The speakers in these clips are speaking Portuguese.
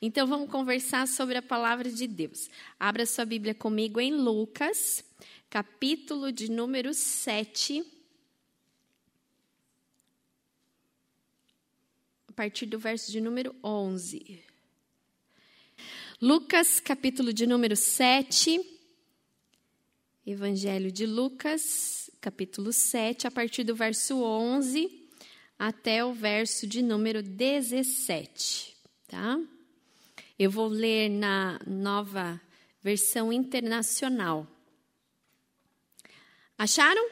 Então vamos conversar sobre a palavra de Deus. Abra sua Bíblia comigo em Lucas, capítulo de número 7. A partir do verso de número 11. Lucas, capítulo de número 7. Evangelho de Lucas, capítulo 7, a partir do verso 11 até o verso de número 17, tá? Eu vou ler na nova versão internacional. Acharam?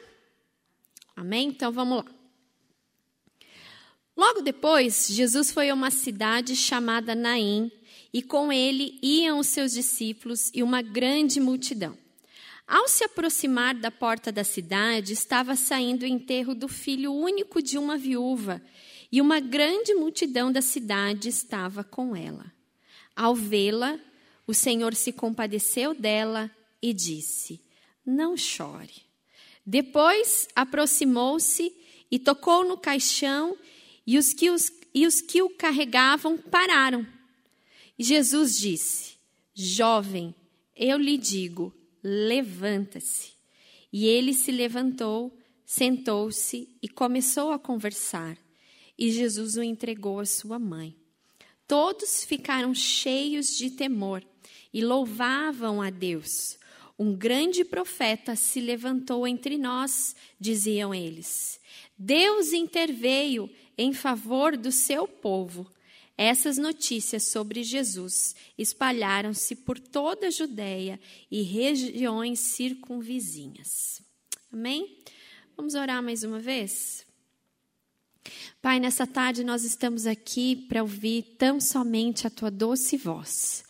Amém? Então vamos lá. Logo depois, Jesus foi a uma cidade chamada Naim, e com ele iam os seus discípulos e uma grande multidão. Ao se aproximar da porta da cidade, estava saindo o enterro do filho único de uma viúva, e uma grande multidão da cidade estava com ela. Ao vê-la, o Senhor se compadeceu dela e disse: Não chore. Depois aproximou-se e tocou no caixão, e os que, os, e os que o carregavam pararam. E Jesus disse: Jovem, eu lhe digo, levanta-se. E ele se levantou, sentou-se e começou a conversar. E Jesus o entregou à sua mãe. Todos ficaram cheios de temor e louvavam a Deus. Um grande profeta se levantou entre nós, diziam eles. Deus interveio em favor do seu povo. Essas notícias sobre Jesus espalharam-se por toda a Judéia e regiões circunvizinhas. Amém? Vamos orar mais uma vez? Pai, nessa tarde nós estamos aqui para ouvir tão somente a tua doce voz.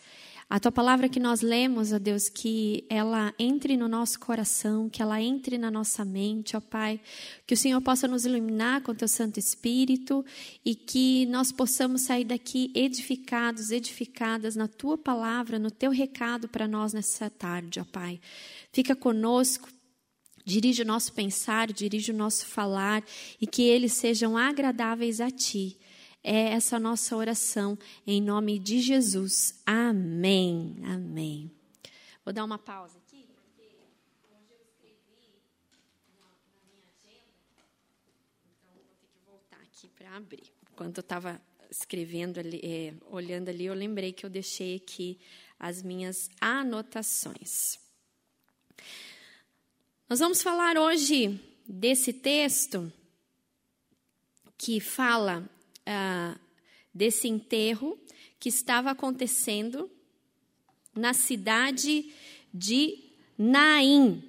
A tua palavra que nós lemos, ó Deus, que ela entre no nosso coração, que ela entre na nossa mente, ó Pai, que o Senhor possa nos iluminar com teu Santo Espírito e que nós possamos sair daqui edificados, edificadas na tua palavra, no teu recado para nós nessa tarde, ó Pai. Fica conosco, dirige o nosso pensar, dirige o nosso falar e que eles sejam agradáveis a ti é essa nossa oração em nome de Jesus. Amém. Amém. Vou dar uma pausa agenda, então para abrir. Enquanto eu estava escrevendo ali, é, olhando ali, eu lembrei que eu deixei aqui as minhas anotações. Nós vamos falar hoje desse texto que fala ah, desse enterro que estava acontecendo na cidade de Naim.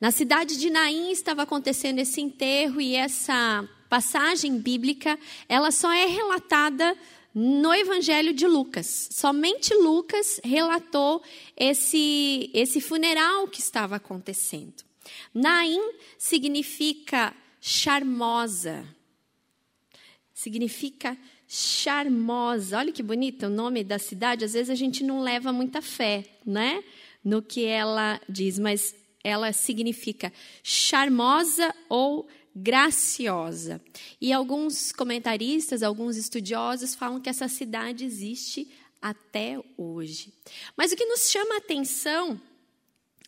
Na cidade de Naim estava acontecendo esse enterro e essa passagem bíblica, ela só é relatada no Evangelho de Lucas. Somente Lucas relatou esse, esse funeral que estava acontecendo. Naim significa charmosa, significa charmosa. Olha que bonito o nome da cidade. Às vezes a gente não leva muita fé, né? No que ela diz, mas ela significa charmosa ou graciosa. E alguns comentaristas, alguns estudiosos falam que essa cidade existe até hoje. Mas o que nos chama a atenção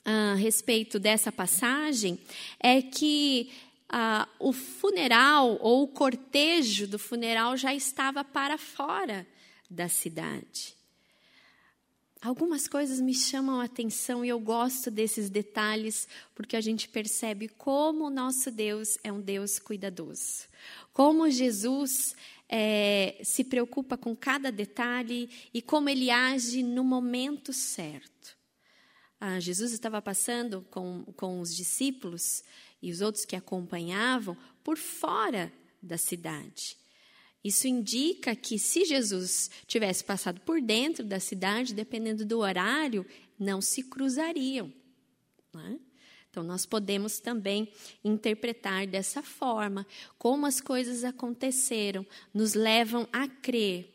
a respeito dessa passagem é que ah, o funeral ou o cortejo do funeral já estava para fora da cidade. Algumas coisas me chamam a atenção e eu gosto desses detalhes porque a gente percebe como o nosso Deus é um Deus cuidadoso. Como Jesus é, se preocupa com cada detalhe e como ele age no momento certo. Ah, Jesus estava passando com, com os discípulos e os outros que acompanhavam por fora da cidade. Isso indica que se Jesus tivesse passado por dentro da cidade, dependendo do horário, não se cruzariam. Né? Então, nós podemos também interpretar dessa forma como as coisas aconteceram, nos levam a crer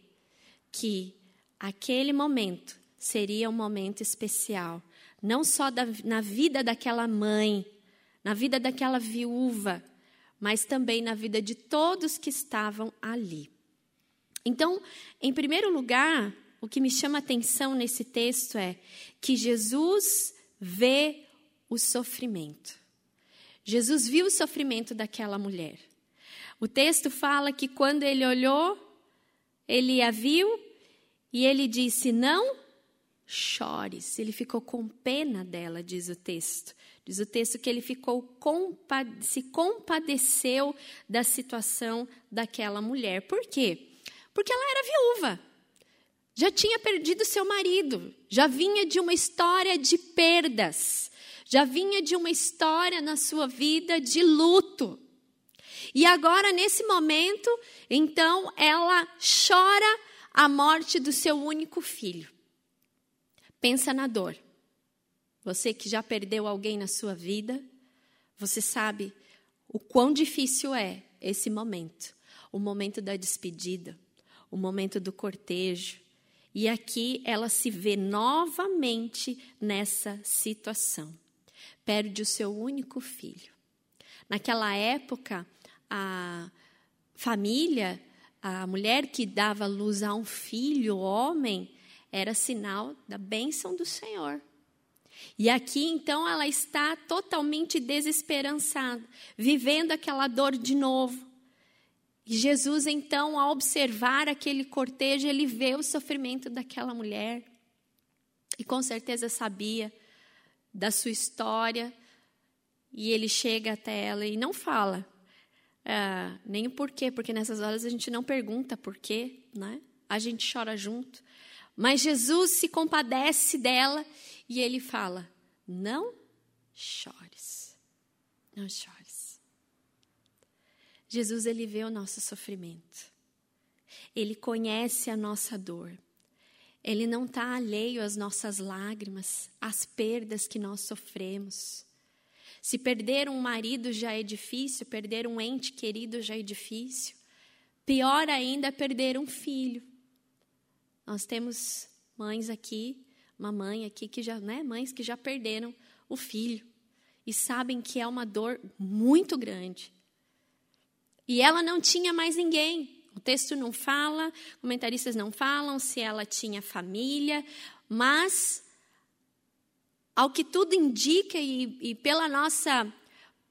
que aquele momento seria um momento especial, não só da, na vida daquela mãe na vida daquela viúva, mas também na vida de todos que estavam ali. Então, em primeiro lugar, o que me chama atenção nesse texto é que Jesus vê o sofrimento. Jesus viu o sofrimento daquela mulher. O texto fala que quando ele olhou, ele a viu e ele disse: Não chores. Ele ficou com pena dela, diz o texto. Diz o texto que ele ficou se compadeceu da situação daquela mulher. Por quê? Porque ela era viúva. Já tinha perdido seu marido, já vinha de uma história de perdas, já vinha de uma história na sua vida de luto. E agora, nesse momento, então, ela chora a morte do seu único filho. Pensa na dor. Você que já perdeu alguém na sua vida, você sabe o quão difícil é esse momento o momento da despedida, o momento do cortejo. E aqui ela se vê novamente nessa situação. Perde o seu único filho. Naquela época, a família, a mulher que dava luz a um filho, homem, era sinal da bênção do Senhor. E aqui, então, ela está totalmente desesperançada, vivendo aquela dor de novo. E Jesus, então, ao observar aquele cortejo, ele vê o sofrimento daquela mulher. E com certeza sabia da sua história. E ele chega até ela e não fala ah, nem o porquê, porque nessas horas a gente não pergunta porquê, né? A gente chora junto. Mas Jesus se compadece dela e ele fala: Não chores. Não chores. Jesus, ele vê o nosso sofrimento. Ele conhece a nossa dor. Ele não está alheio às nossas lágrimas, às perdas que nós sofremos. Se perder um marido já é difícil, perder um ente querido já é difícil. Pior ainda é perder um filho. Nós temos mães aqui uma mãe aqui que já, né, mães que já perderam o filho e sabem que é uma dor muito grande. E ela não tinha mais ninguém. O texto não fala, comentaristas não falam se ela tinha família, mas ao que tudo indica e, e pela nossa,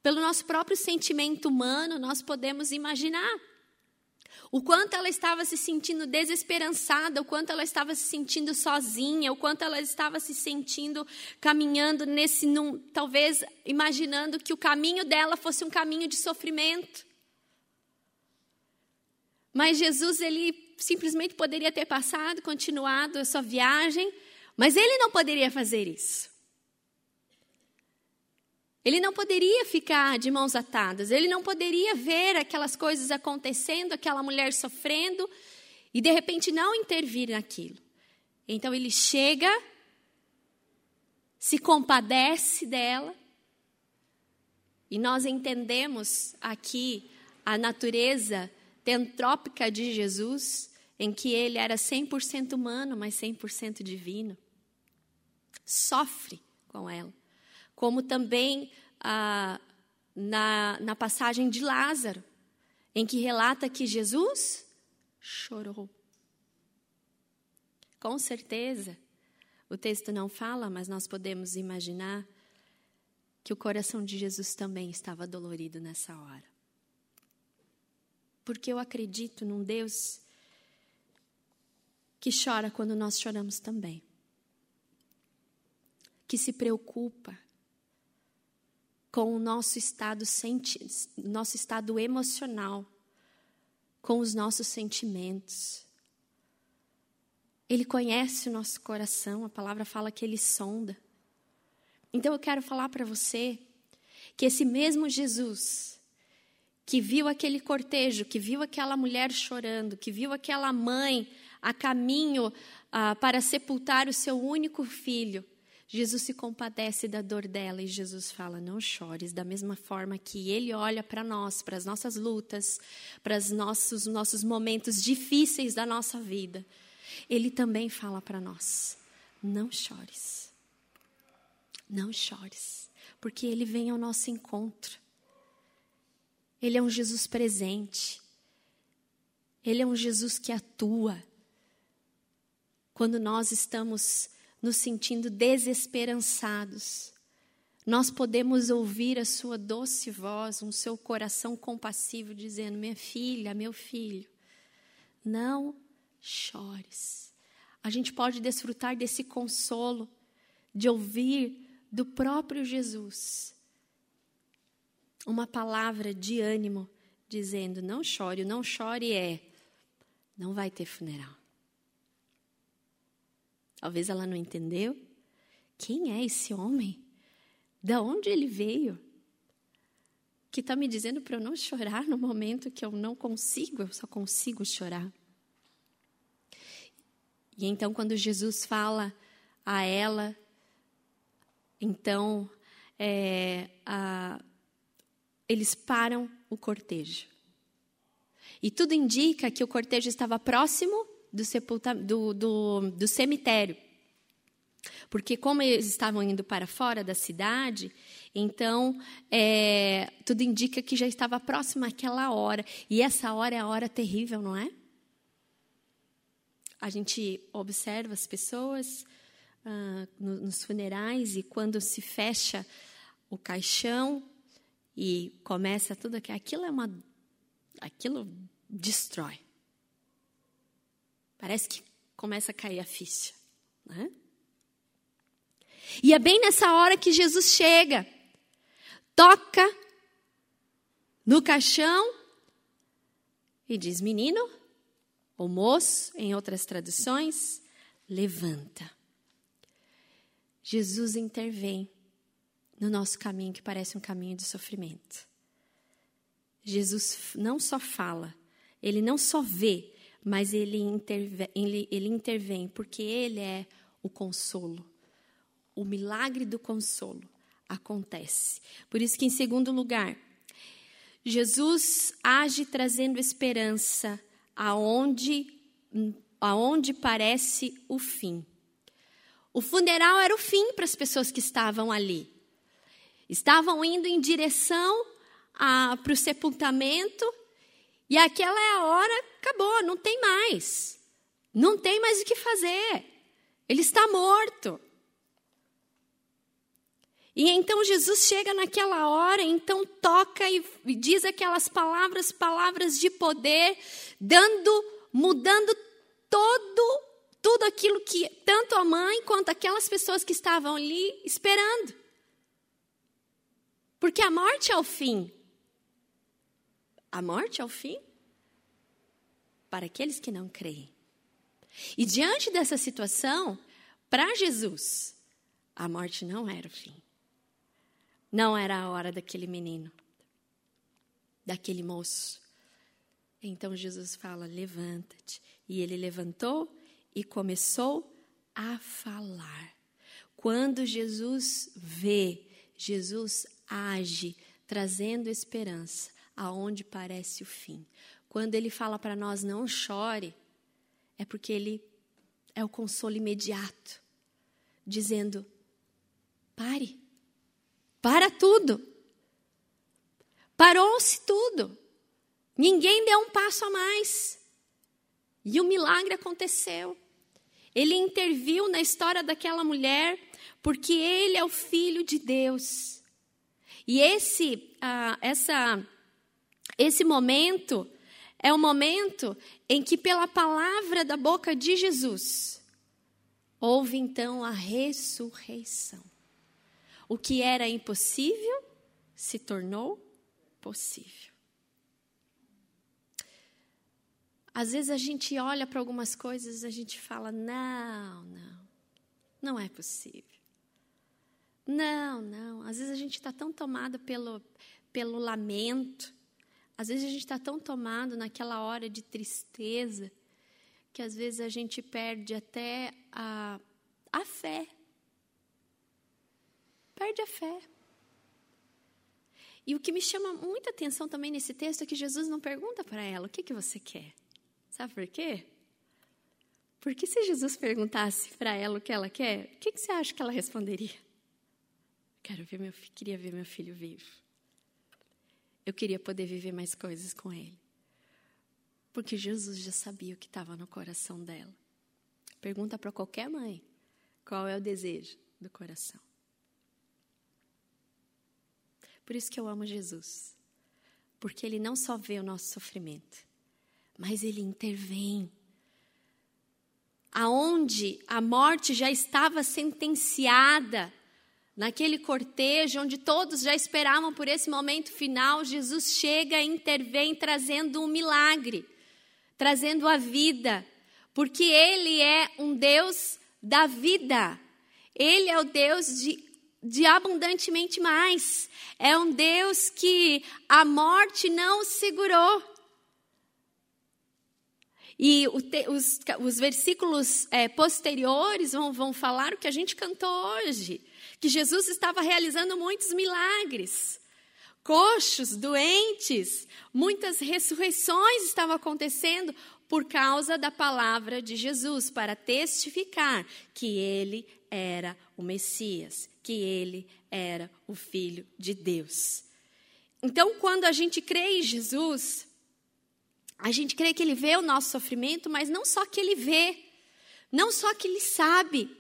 pelo nosso próprio sentimento humano, nós podemos imaginar o quanto ela estava se sentindo desesperançada, o quanto ela estava se sentindo sozinha, o quanto ela estava se sentindo caminhando nesse, num, talvez imaginando que o caminho dela fosse um caminho de sofrimento. Mas Jesus, ele simplesmente poderia ter passado, continuado a sua viagem, mas ele não poderia fazer isso. Ele não poderia ficar de mãos atadas, ele não poderia ver aquelas coisas acontecendo, aquela mulher sofrendo e de repente não intervir naquilo. Então ele chega, se compadece dela, e nós entendemos aqui a natureza tentrópica de Jesus, em que ele era 100% humano, mas 100% divino. Sofre com ela como também ah, na, na passagem de Lázaro, em que relata que Jesus chorou. Com certeza, o texto não fala, mas nós podemos imaginar que o coração de Jesus também estava dolorido nessa hora. Porque eu acredito num Deus que chora quando nós choramos também. Que se preocupa, com o nosso estado, senti nosso estado emocional, com os nossos sentimentos. Ele conhece o nosso coração, a palavra fala que ele sonda. Então eu quero falar para você que esse mesmo Jesus, que viu aquele cortejo, que viu aquela mulher chorando, que viu aquela mãe a caminho ah, para sepultar o seu único filho, Jesus se compadece da dor dela e Jesus fala: Não chores, da mesma forma que Ele olha para nós, para as nossas lutas, para os nossos, nossos momentos difíceis da nossa vida. Ele também fala para nós: Não chores. Não chores, porque Ele vem ao nosso encontro. Ele é um Jesus presente. Ele é um Jesus que atua. quando nós estamos nos sentindo desesperançados, nós podemos ouvir a sua doce voz, um seu coração compassivo dizendo: Minha filha, meu filho, não chores. A gente pode desfrutar desse consolo de ouvir do próprio Jesus uma palavra de ânimo, dizendo: Não chore, não chore é, não vai ter funeral. Talvez ela não entendeu. Quem é esse homem? Da onde ele veio? Que está me dizendo para eu não chorar no momento que eu não consigo, eu só consigo chorar. E então, quando Jesus fala a ela, então é, a, eles param o cortejo. E tudo indica que o cortejo estava próximo do, sepulta, do, do, do cemitério. Porque, como eles estavam indo para fora da cidade, então é, tudo indica que já estava próximo àquela hora. E essa hora é a hora terrível, não é? A gente observa as pessoas ah, nos funerais e quando se fecha o caixão, e começa tudo aquilo, aquilo é uma aquilo destrói. Parece que começa a cair a ficha, né? E é bem nessa hora que Jesus chega, toca no caixão e diz: Menino, ou moço, em outras traduções, levanta. Jesus intervém no nosso caminho que parece um caminho de sofrimento. Jesus não só fala, ele não só vê, mas ele intervém, ele, ele intervém porque ele é o consolo. O milagre do consolo acontece. Por isso que, em segundo lugar, Jesus age trazendo esperança aonde, aonde parece o fim. O funeral era o fim para as pessoas que estavam ali. Estavam indo em direção para o sepultamento e aquela é a hora, acabou, não tem mais. Não tem mais o que fazer. Ele está morto. E então Jesus chega naquela hora, então toca e diz aquelas palavras, palavras de poder, dando, mudando todo tudo aquilo que tanto a mãe quanto aquelas pessoas que estavam ali esperando. Porque a morte é o fim. A morte é o fim para aqueles que não creem. E diante dessa situação, para Jesus, a morte não era o fim. Não era a hora daquele menino, daquele moço. Então Jesus fala: levanta-te. E ele levantou e começou a falar. Quando Jesus vê, Jesus age trazendo esperança aonde parece o fim. Quando ele fala para nós não chore, é porque ele é o consolo imediato, dizendo: pare, para tudo. Parou-se tudo. Ninguém deu um passo a mais. E o milagre aconteceu. Ele interviu na história daquela mulher, porque ele é o filho de Deus. E esse, ah, essa, esse momento é o momento em que, pela palavra da boca de Jesus, houve então a ressurreição. O que era impossível se tornou possível. Às vezes a gente olha para algumas coisas e a gente fala: não, não, não é possível. Não, não. Às vezes a gente está tão tomado pelo, pelo lamento, às vezes a gente está tão tomado naquela hora de tristeza, que às vezes a gente perde até a, a fé. Perde a fé. E o que me chama muita atenção também nesse texto é que Jesus não pergunta para ela: o que, que você quer? Sabe por quê? Porque se Jesus perguntasse para ela o que ela quer, o que, que você acha que ela responderia? Quero ver meu, queria ver meu filho vivo. Eu queria poder viver mais coisas com ele. Porque Jesus já sabia o que estava no coração dela. Pergunta para qualquer mãe qual é o desejo do coração. Por isso que eu amo Jesus. Porque ele não só vê o nosso sofrimento, mas ele intervém. Aonde a morte já estava sentenciada, naquele cortejo onde todos já esperavam por esse momento final, Jesus chega e intervém trazendo um milagre, trazendo a vida, porque ele é um Deus da vida. Ele é o Deus de, de abundantemente mais. É um Deus que a morte não segurou. E os, os versículos é, posteriores vão, vão falar o que a gente cantou hoje: que Jesus estava realizando muitos milagres. Coxos, doentes, muitas ressurreições estavam acontecendo por causa da palavra de Jesus, para testificar que ele era o Messias, que ele era o Filho de Deus. Então, quando a gente crê em Jesus, a gente crê que Ele vê o nosso sofrimento, mas não só que Ele vê, não só que Ele sabe,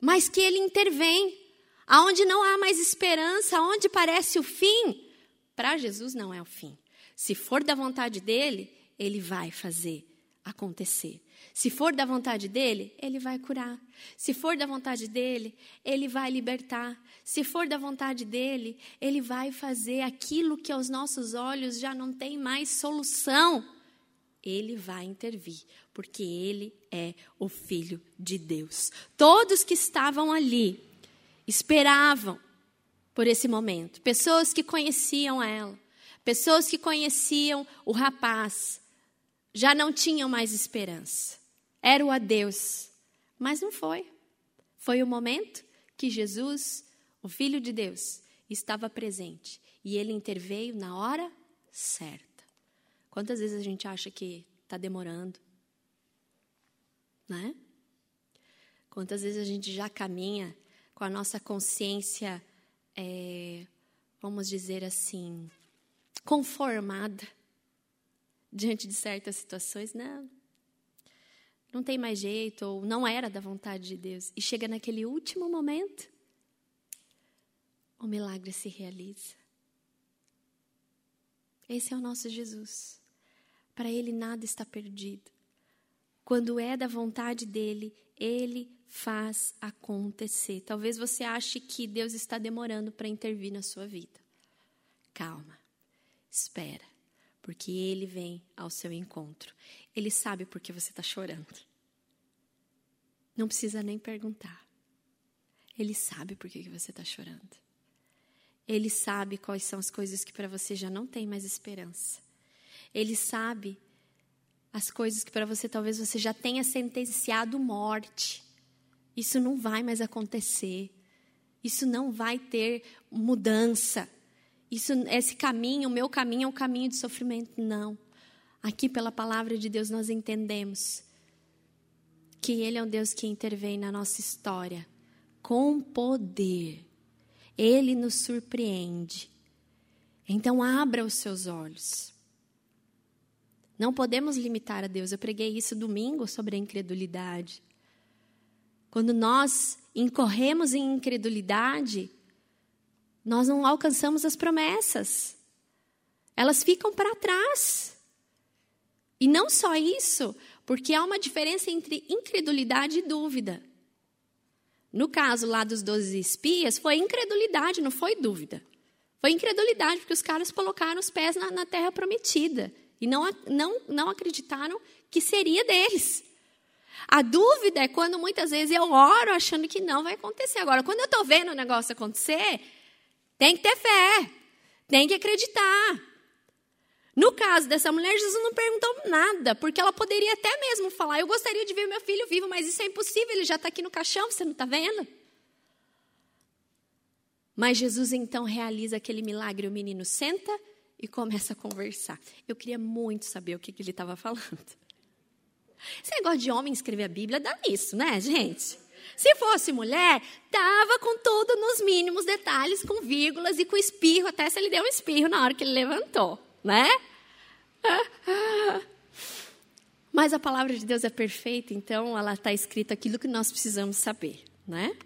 mas que Ele intervém. Aonde não há mais esperança, aonde parece o fim, para Jesus não é o fim. Se for da vontade dele, ele vai fazer acontecer. Se for da vontade dele, ele vai curar. Se for da vontade dele, ele vai libertar. Se for da vontade dele, ele vai fazer aquilo que aos nossos olhos já não tem mais solução ele vai intervir, porque ele é o Filho de Deus. Todos que estavam ali esperavam por esse momento, pessoas que conheciam ela, pessoas que conheciam o rapaz, já não tinham mais esperança. Era o adeus, mas não foi. Foi o momento que Jesus, o Filho de Deus, estava presente e ele interveio na hora certa. Quantas vezes a gente acha que está demorando? Né? Quantas vezes a gente já caminha com a nossa consciência, é, vamos dizer assim, conformada diante de certas situações? Não. Não tem mais jeito, ou não era da vontade de Deus. E chega naquele último momento, o milagre se realiza. Esse é o nosso Jesus. Para ele nada está perdido. Quando é da vontade dele, ele faz acontecer. Talvez você ache que Deus está demorando para intervir na sua vida. Calma, espera, porque Ele vem ao seu encontro. Ele sabe por que você está chorando. Não precisa nem perguntar. Ele sabe por que você está chorando. Ele sabe quais são as coisas que para você já não tem mais esperança. Ele sabe as coisas que para você talvez você já tenha sentenciado morte. Isso não vai mais acontecer. Isso não vai ter mudança. Isso, esse caminho, o meu caminho é um caminho de sofrimento. Não. Aqui, pela palavra de Deus, nós entendemos que Ele é um Deus que intervém na nossa história com poder. Ele nos surpreende. Então, abra os seus olhos. Não podemos limitar a Deus. Eu preguei isso domingo sobre a incredulidade. Quando nós incorremos em incredulidade, nós não alcançamos as promessas. Elas ficam para trás. E não só isso, porque há uma diferença entre incredulidade e dúvida. No caso lá dos doze espias, foi incredulidade, não foi dúvida. Foi incredulidade, porque os caras colocaram os pés na, na terra prometida. E não, não, não acreditaram que seria deles. A dúvida é quando muitas vezes eu oro achando que não vai acontecer. Agora, quando eu estou vendo o negócio acontecer, tem que ter fé, tem que acreditar. No caso dessa mulher, Jesus não perguntou nada, porque ela poderia até mesmo falar: Eu gostaria de ver meu filho vivo, mas isso é impossível, ele já está aqui no caixão, você não está vendo? Mas Jesus então realiza aquele milagre: o menino senta e começa a conversar. Eu queria muito saber o que, que ele estava falando. Esse negócio de homem escrever a Bíblia dá nisso, né, gente? Se fosse mulher, tava com tudo nos mínimos detalhes, com vírgulas e com espirro, até se ele deu um espirro na hora que ele levantou, né? Mas a palavra de Deus é perfeita, então ela está escrita aquilo que nós precisamos saber, né?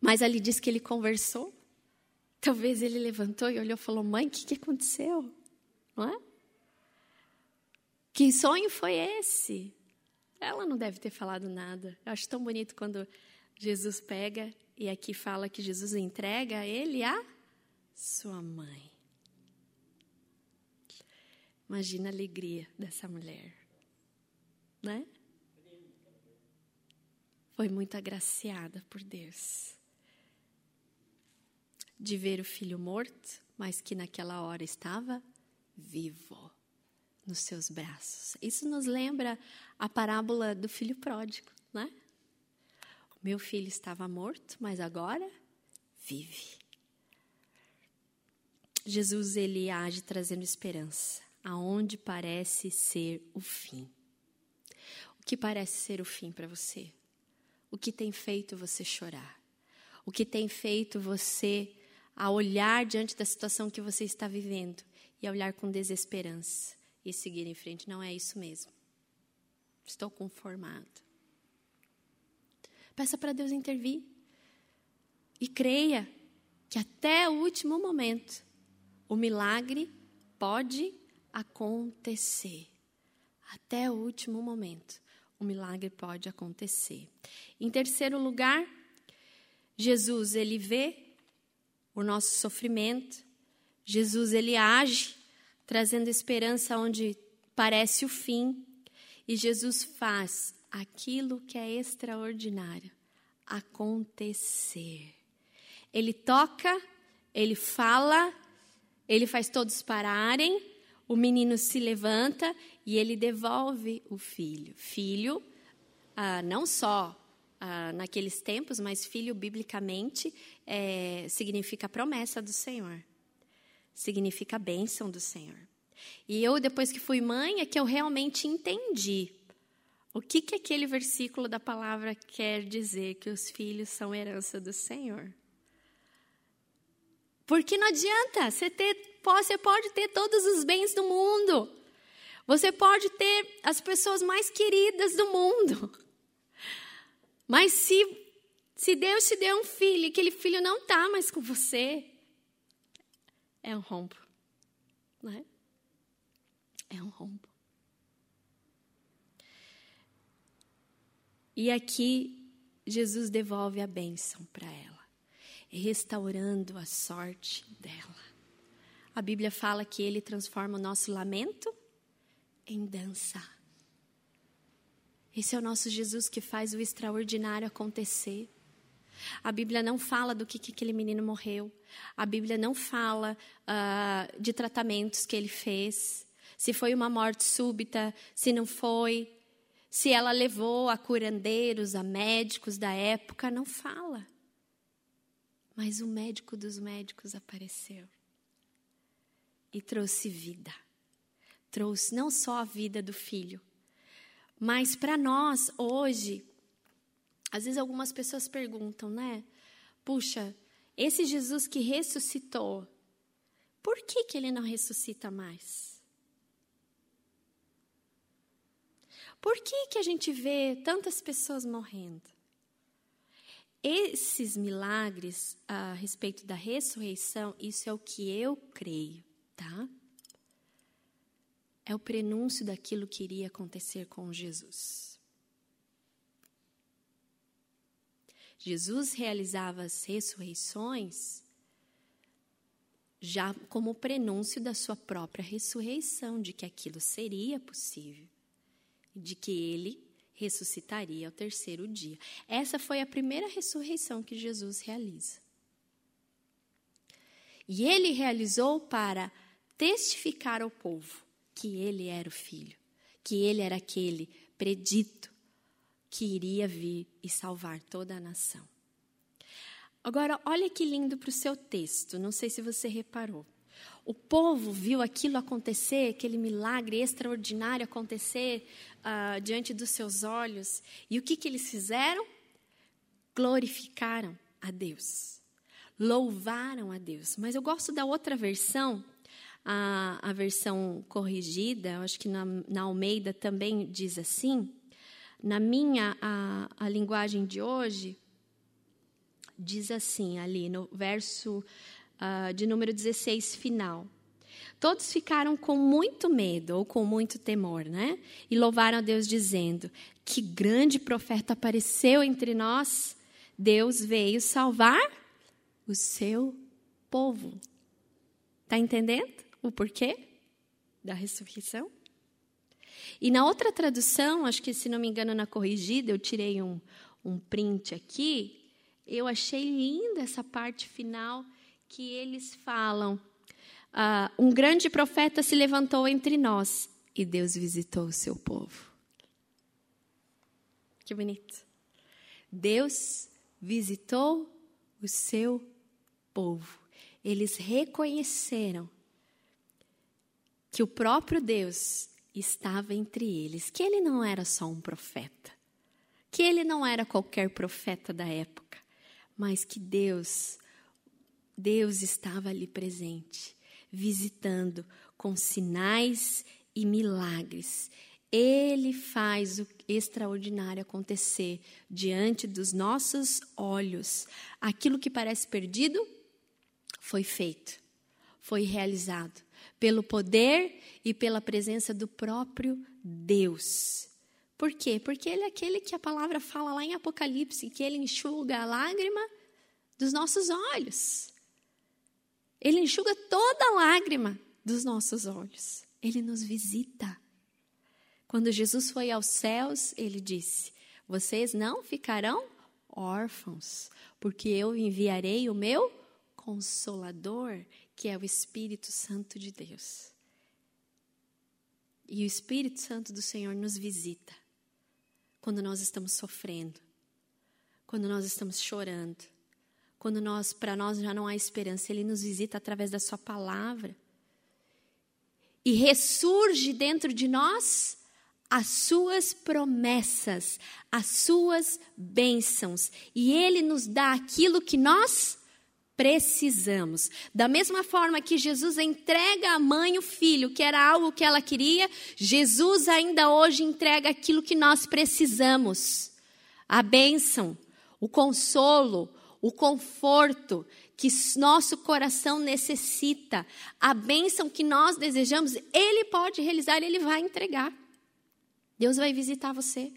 Mas ali diz que ele conversou. Talvez ele levantou e olhou e falou: Mãe, o que, que aconteceu? Não é? Que sonho foi esse? Ela não deve ter falado nada. Eu acho tão bonito quando Jesus pega e aqui fala que Jesus entrega a ele a sua mãe. Imagina a alegria dessa mulher, né? Foi muito agraciada por Deus de ver o filho morto, mas que naquela hora estava vivo nos seus braços. Isso nos lembra a parábola do filho pródigo, né? O meu filho estava morto, mas agora vive. Jesus ele age trazendo esperança aonde parece ser o fim. O que parece ser o fim para você? O que tem feito você chorar? O que tem feito você a olhar diante da situação que você está vivendo e a olhar com desesperança e seguir em frente? Não é isso mesmo. Estou conformado. Peça para Deus intervir. E creia que até o último momento o milagre pode acontecer. Até o último momento, o milagre pode acontecer. Em terceiro lugar, Jesus ele vê o nosso sofrimento. Jesus ele age trazendo esperança onde parece o fim, e Jesus faz aquilo que é extraordinário acontecer. Ele toca, ele fala, ele faz todos pararem o menino se levanta e ele devolve o filho. Filho, ah, não só ah, naqueles tempos, mas filho, biblicamente, é, significa promessa do Senhor. Significa bênção do Senhor. E eu, depois que fui mãe, é que eu realmente entendi o que, que aquele versículo da palavra quer dizer, que os filhos são herança do Senhor. Porque não adianta você ter você pode ter todos os bens do mundo. Você pode ter as pessoas mais queridas do mundo. Mas se, se Deus te deu um filho e aquele filho não está mais com você, é um rombo. Não é? É um rombo. E aqui Jesus devolve a bênção para ela, restaurando a sorte dela. A Bíblia fala que ele transforma o nosso lamento em dança. Esse é o nosso Jesus que faz o extraordinário acontecer. A Bíblia não fala do que, que aquele menino morreu. A Bíblia não fala uh, de tratamentos que ele fez. Se foi uma morte súbita, se não foi. Se ela levou a curandeiros, a médicos da época, não fala. Mas o médico dos médicos apareceu e trouxe vida. Trouxe não só a vida do filho, mas para nós hoje, às vezes algumas pessoas perguntam, né? Puxa, esse Jesus que ressuscitou, por que, que ele não ressuscita mais? Por que, que a gente vê tantas pessoas morrendo? Esses milagres a respeito da ressurreição, isso é o que eu creio tá? É o prenúncio daquilo que iria acontecer com Jesus. Jesus realizava as ressurreições já como prenúncio da sua própria ressurreição, de que aquilo seria possível, de que ele ressuscitaria ao terceiro dia. Essa foi a primeira ressurreição que Jesus realiza. E ele realizou para testificar ao povo que ele era o filho, que ele era aquele predito que iria vir e salvar toda a nação. Agora, olha que lindo para o seu texto, não sei se você reparou. O povo viu aquilo acontecer, aquele milagre extraordinário acontecer uh, diante dos seus olhos, e o que, que eles fizeram? Glorificaram a Deus, louvaram a Deus. Mas eu gosto da outra versão, a, a versão corrigida, acho que na, na Almeida também diz assim. Na minha, a, a linguagem de hoje, diz assim, ali no verso uh, de número 16, final. Todos ficaram com muito medo ou com muito temor, né? E louvaram a Deus, dizendo: Que grande profeta apareceu entre nós! Deus veio salvar o seu povo. Está entendendo o porquê da ressurreição? E na outra tradução, acho que se não me engano na corrigida, eu tirei um, um print aqui, eu achei linda essa parte final que eles falam. Uh, um grande profeta se levantou entre nós e Deus visitou o seu povo. Que bonito. Deus visitou o seu povo. Eles reconheceram que o próprio Deus estava entre eles, que ele não era só um profeta, que ele não era qualquer profeta da época, mas que Deus, Deus estava ali presente, visitando com sinais e milagres. Ele faz o extraordinário acontecer diante dos nossos olhos. Aquilo que parece perdido foi feito, foi realizado pelo poder e pela presença do próprio Deus. Por quê? Porque ele é aquele que a palavra fala lá em Apocalipse, que ele enxuga a lágrima dos nossos olhos. Ele enxuga toda a lágrima dos nossos olhos. Ele nos visita. Quando Jesus foi aos céus, ele disse: Vocês não ficarão órfãos, porque eu enviarei o meu consolador, que é o Espírito Santo de Deus. E o Espírito Santo do Senhor nos visita quando nós estamos sofrendo, quando nós estamos chorando, quando nós para nós já não há esperança, ele nos visita através da sua palavra. E ressurge dentro de nós as suas promessas, as suas bênçãos, e ele nos dá aquilo que nós precisamos. Da mesma forma que Jesus entrega à mãe o filho, que era algo que ela queria, Jesus ainda hoje entrega aquilo que nós precisamos: a bênção, o consolo, o conforto que nosso coração necessita, a bênção que nós desejamos, Ele pode realizar, Ele vai entregar. Deus vai visitar você.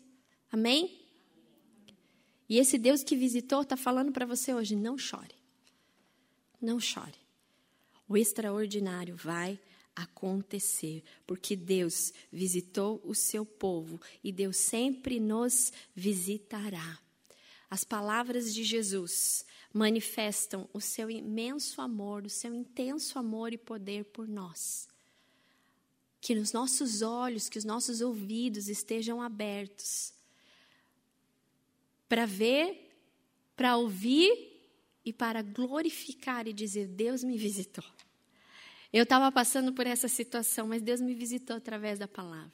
Amém? E esse Deus que visitou está falando para você hoje: não chore. Não chore. O extraordinário vai acontecer, porque Deus visitou o seu povo e Deus sempre nos visitará. As palavras de Jesus manifestam o seu imenso amor, o seu intenso amor e poder por nós. Que os nossos olhos, que os nossos ouvidos estejam abertos para ver, para ouvir e para glorificar e dizer: Deus me visitou. Eu estava passando por essa situação, mas Deus me visitou através da palavra.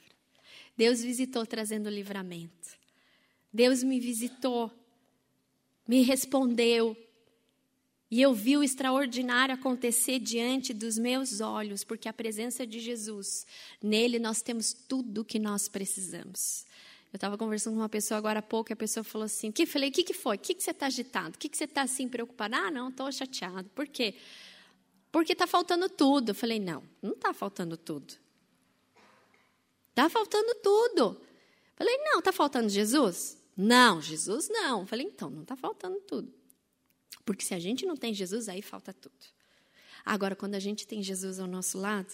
Deus visitou trazendo livramento. Deus me visitou, me respondeu. E eu vi o extraordinário acontecer diante dos meus olhos, porque a presença de Jesus, nele nós temos tudo o que nós precisamos. Eu estava conversando com uma pessoa agora há pouco e a pessoa falou assim: que falei, o que, que foi? O que, que você está agitado? O que, que você está assim preocupado? Ah, não, estou chateado. Por quê? Porque está faltando tudo. Eu falei: não, não está faltando tudo. Está faltando tudo. Eu falei: não, está faltando Jesus? Não, Jesus não. Eu falei: então, não está faltando tudo. Porque se a gente não tem Jesus, aí falta tudo. Agora, quando a gente tem Jesus ao nosso lado,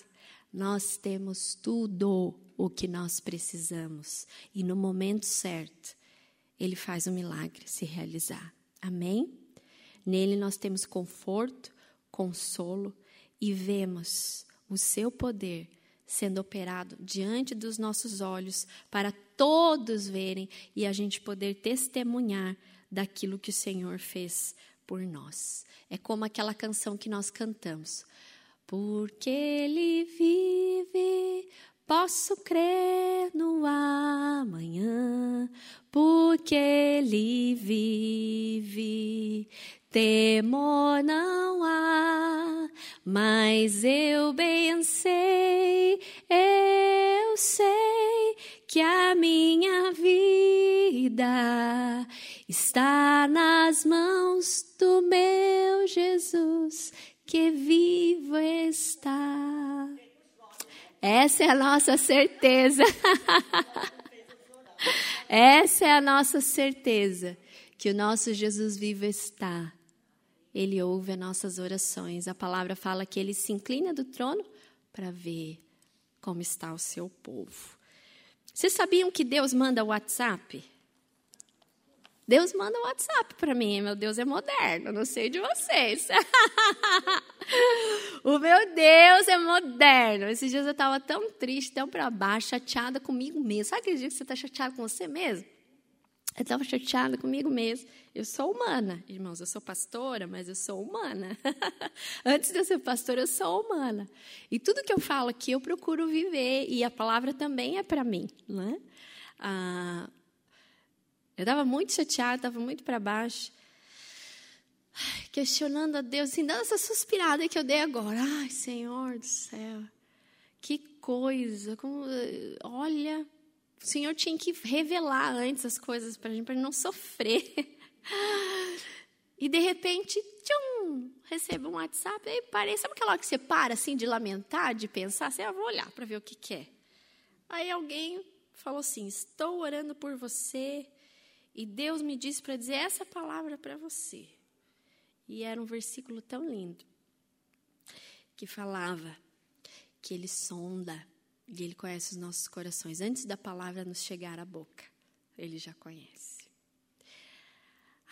nós temos tudo o que nós precisamos. E no momento certo, Ele faz o milagre se realizar. Amém? Nele nós temos conforto, consolo e vemos o seu poder sendo operado diante dos nossos olhos para todos verem e a gente poder testemunhar daquilo que o Senhor fez por nós. É como aquela canção que nós cantamos. Porque Ele vive, posso crer no amanhã. Porque Ele vive, temor não há, Mas eu bem sei, eu sei que a minha vida está nas mãos do meu Jesus, que vivo está. Essa é a nossa certeza. Essa é a nossa certeza que o nosso Jesus vivo está. Ele ouve as nossas orações. A palavra fala que ele se inclina do trono para ver como está o seu povo. Vocês sabiam que Deus manda WhatsApp? Deus manda WhatsApp para mim. Meu Deus é moderno, não sei de vocês. o meu Deus é moderno. Esses dias eu estava tão triste, tão para baixo, chateada comigo mesmo. Sabe aquele dia que você está chateado com você mesmo? Eu estava chateada comigo mesmo. Eu sou humana, irmãos. Eu sou pastora, mas eu sou humana. Antes de eu ser pastora, eu sou humana. E tudo que eu falo aqui, eu procuro viver. E a palavra também é para mim. Né? Ah, eu estava muito chateada, estava muito para baixo. Questionando a Deus, assim, dando essa suspirada que eu dei agora. Ai, Senhor do céu. Que coisa. Como, olha, o Senhor tinha que revelar antes as coisas para a gente, para não sofrer. E de repente, tchum, recebo um WhatsApp, aí parei, sabe aquela hora que você para assim de lamentar, de pensar, assim, ah, vou olhar para ver o que, que é. Aí alguém falou assim: Estou orando por você e Deus me disse para dizer essa palavra para você. E era um versículo tão lindo que falava que Ele sonda e Ele conhece os nossos corações. Antes da palavra nos chegar à boca, Ele já conhece.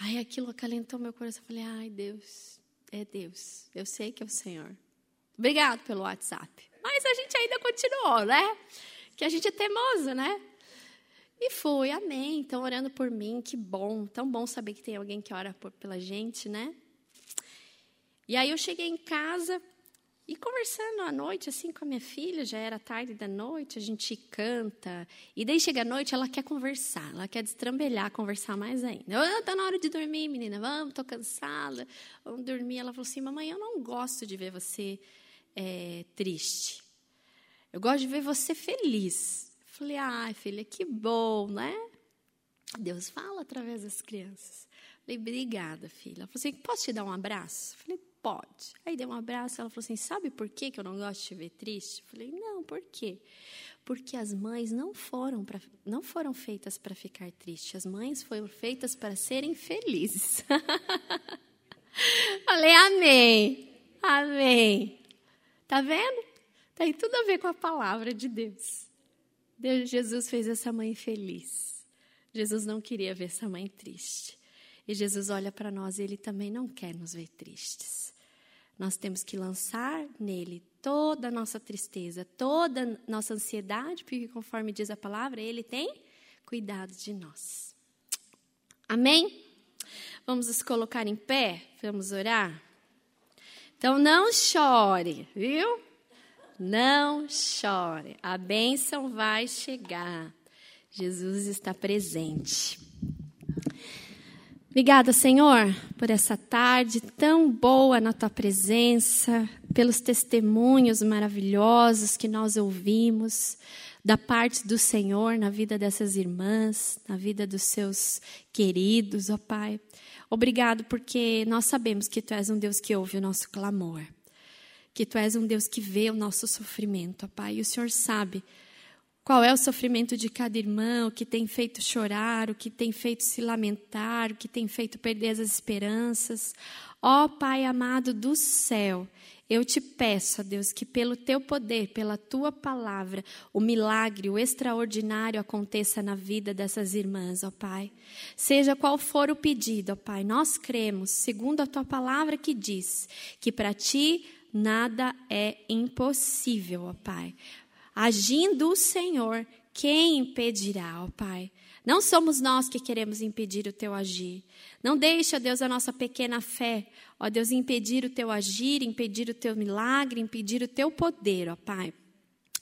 Aí aquilo acalentou meu coração. Eu falei, ai Deus, é Deus. Eu sei que é o Senhor. Obrigado pelo WhatsApp. Mas a gente ainda continuou, né? Que a gente é teimoso, né? E foi, amém. Estão orando por mim, que bom. Tão bom saber que tem alguém que ora por, pela gente, né? E aí eu cheguei em casa, e conversando à noite, assim, com a minha filha, já era tarde da noite, a gente canta. E daí chega a noite, ela quer conversar, ela quer destrambelhar, conversar mais ainda. Está na hora de dormir, menina, vamos, estou cansada, vamos dormir. Ela falou assim: Mamãe, eu não gosto de ver você é, triste. Eu gosto de ver você feliz. Falei: Ai, filha, que bom, né? Deus fala através das crianças. Falei: Obrigada, filha. Ela falou assim: Posso te dar um abraço? Falei: Pode. Aí deu um abraço, ela falou assim: Sabe por que eu não gosto de te ver triste? Falei: Não, por quê? Porque as mães não foram, pra, não foram feitas para ficar tristes, as mães foram feitas para serem felizes. falei: Amém, Amém. Tá vendo? Tem tudo a ver com a palavra de Deus. Deus Jesus fez essa mãe feliz. Jesus não queria ver essa mãe triste. E Jesus olha para nós e ele também não quer nos ver tristes. Nós temos que lançar nele toda a nossa tristeza, toda a nossa ansiedade, porque conforme diz a palavra, ele tem cuidado de nós. Amém? Vamos nos colocar em pé, vamos orar? Então não chore, viu? Não chore. A bênção vai chegar. Jesus está presente. Obrigada, Senhor, por essa tarde tão boa na tua presença, pelos testemunhos maravilhosos que nós ouvimos da parte do Senhor na vida dessas irmãs, na vida dos seus queridos, ó Pai. Obrigado porque nós sabemos que tu és um Deus que ouve o nosso clamor, que tu és um Deus que vê o nosso sofrimento, ó Pai. E o Senhor sabe qual é o sofrimento de cada irmão, o que tem feito chorar, o que tem feito se lamentar, o que tem feito perder as esperanças. Ó Pai amado do céu, eu te peço, ó Deus, que pelo teu poder, pela tua palavra, o milagre, o extraordinário aconteça na vida dessas irmãs, ó Pai. Seja qual for o pedido, ó Pai, nós cremos, segundo a tua palavra que diz, que para ti nada é impossível, ó Pai. Agindo o Senhor, quem impedirá, ó Pai? Não somos nós que queremos impedir o teu agir. Não deixe, ó Deus, a nossa pequena fé, ó Deus, impedir o teu agir, impedir o teu milagre, impedir o teu poder, ó Pai.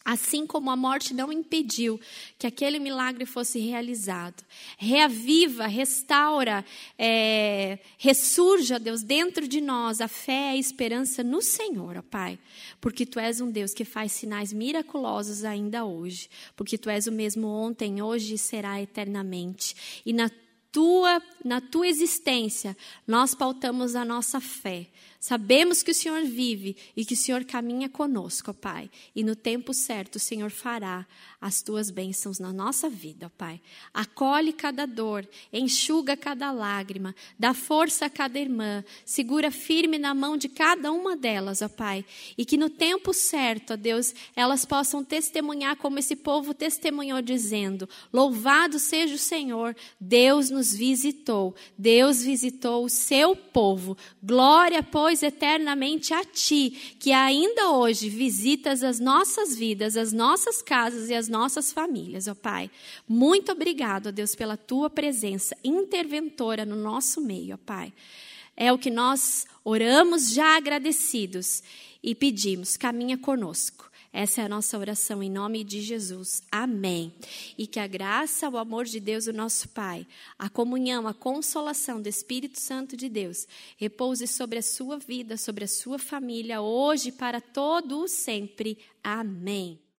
Assim como a morte não impediu que aquele milagre fosse realizado. Reaviva, restaura, é, ressurja, Deus, dentro de nós a fé e a esperança no Senhor, ó Pai. Porque Tu és um Deus que faz sinais miraculosos ainda hoje. Porque Tu és o mesmo ontem, hoje e será eternamente. E na tua, na tua existência, nós pautamos a nossa fé. Sabemos que o Senhor vive e que o Senhor caminha conosco, ó Pai. E no tempo certo o Senhor fará as tuas bênçãos na nossa vida, ó Pai. Acolhe cada dor, enxuga cada lágrima, dá força a cada irmã, segura firme na mão de cada uma delas, ó Pai. E que no tempo certo, ó Deus, elas possam testemunhar como esse povo testemunhou, dizendo: Louvado seja o Senhor, Deus nos visitou, Deus visitou o seu povo. Glória, pois pois, eternamente a Ti, que ainda hoje visitas as nossas vidas, as nossas casas e as nossas famílias, ó Pai. Muito obrigado, ó Deus, pela Tua presença interventora no nosso meio, ó Pai. É o que nós oramos já agradecidos e pedimos, caminha conosco. Essa é a nossa oração em nome de Jesus. Amém. E que a graça, o amor de Deus, o nosso Pai, a comunhão, a consolação do Espírito Santo de Deus, repouse sobre a sua vida, sobre a sua família, hoje para todo o sempre. Amém.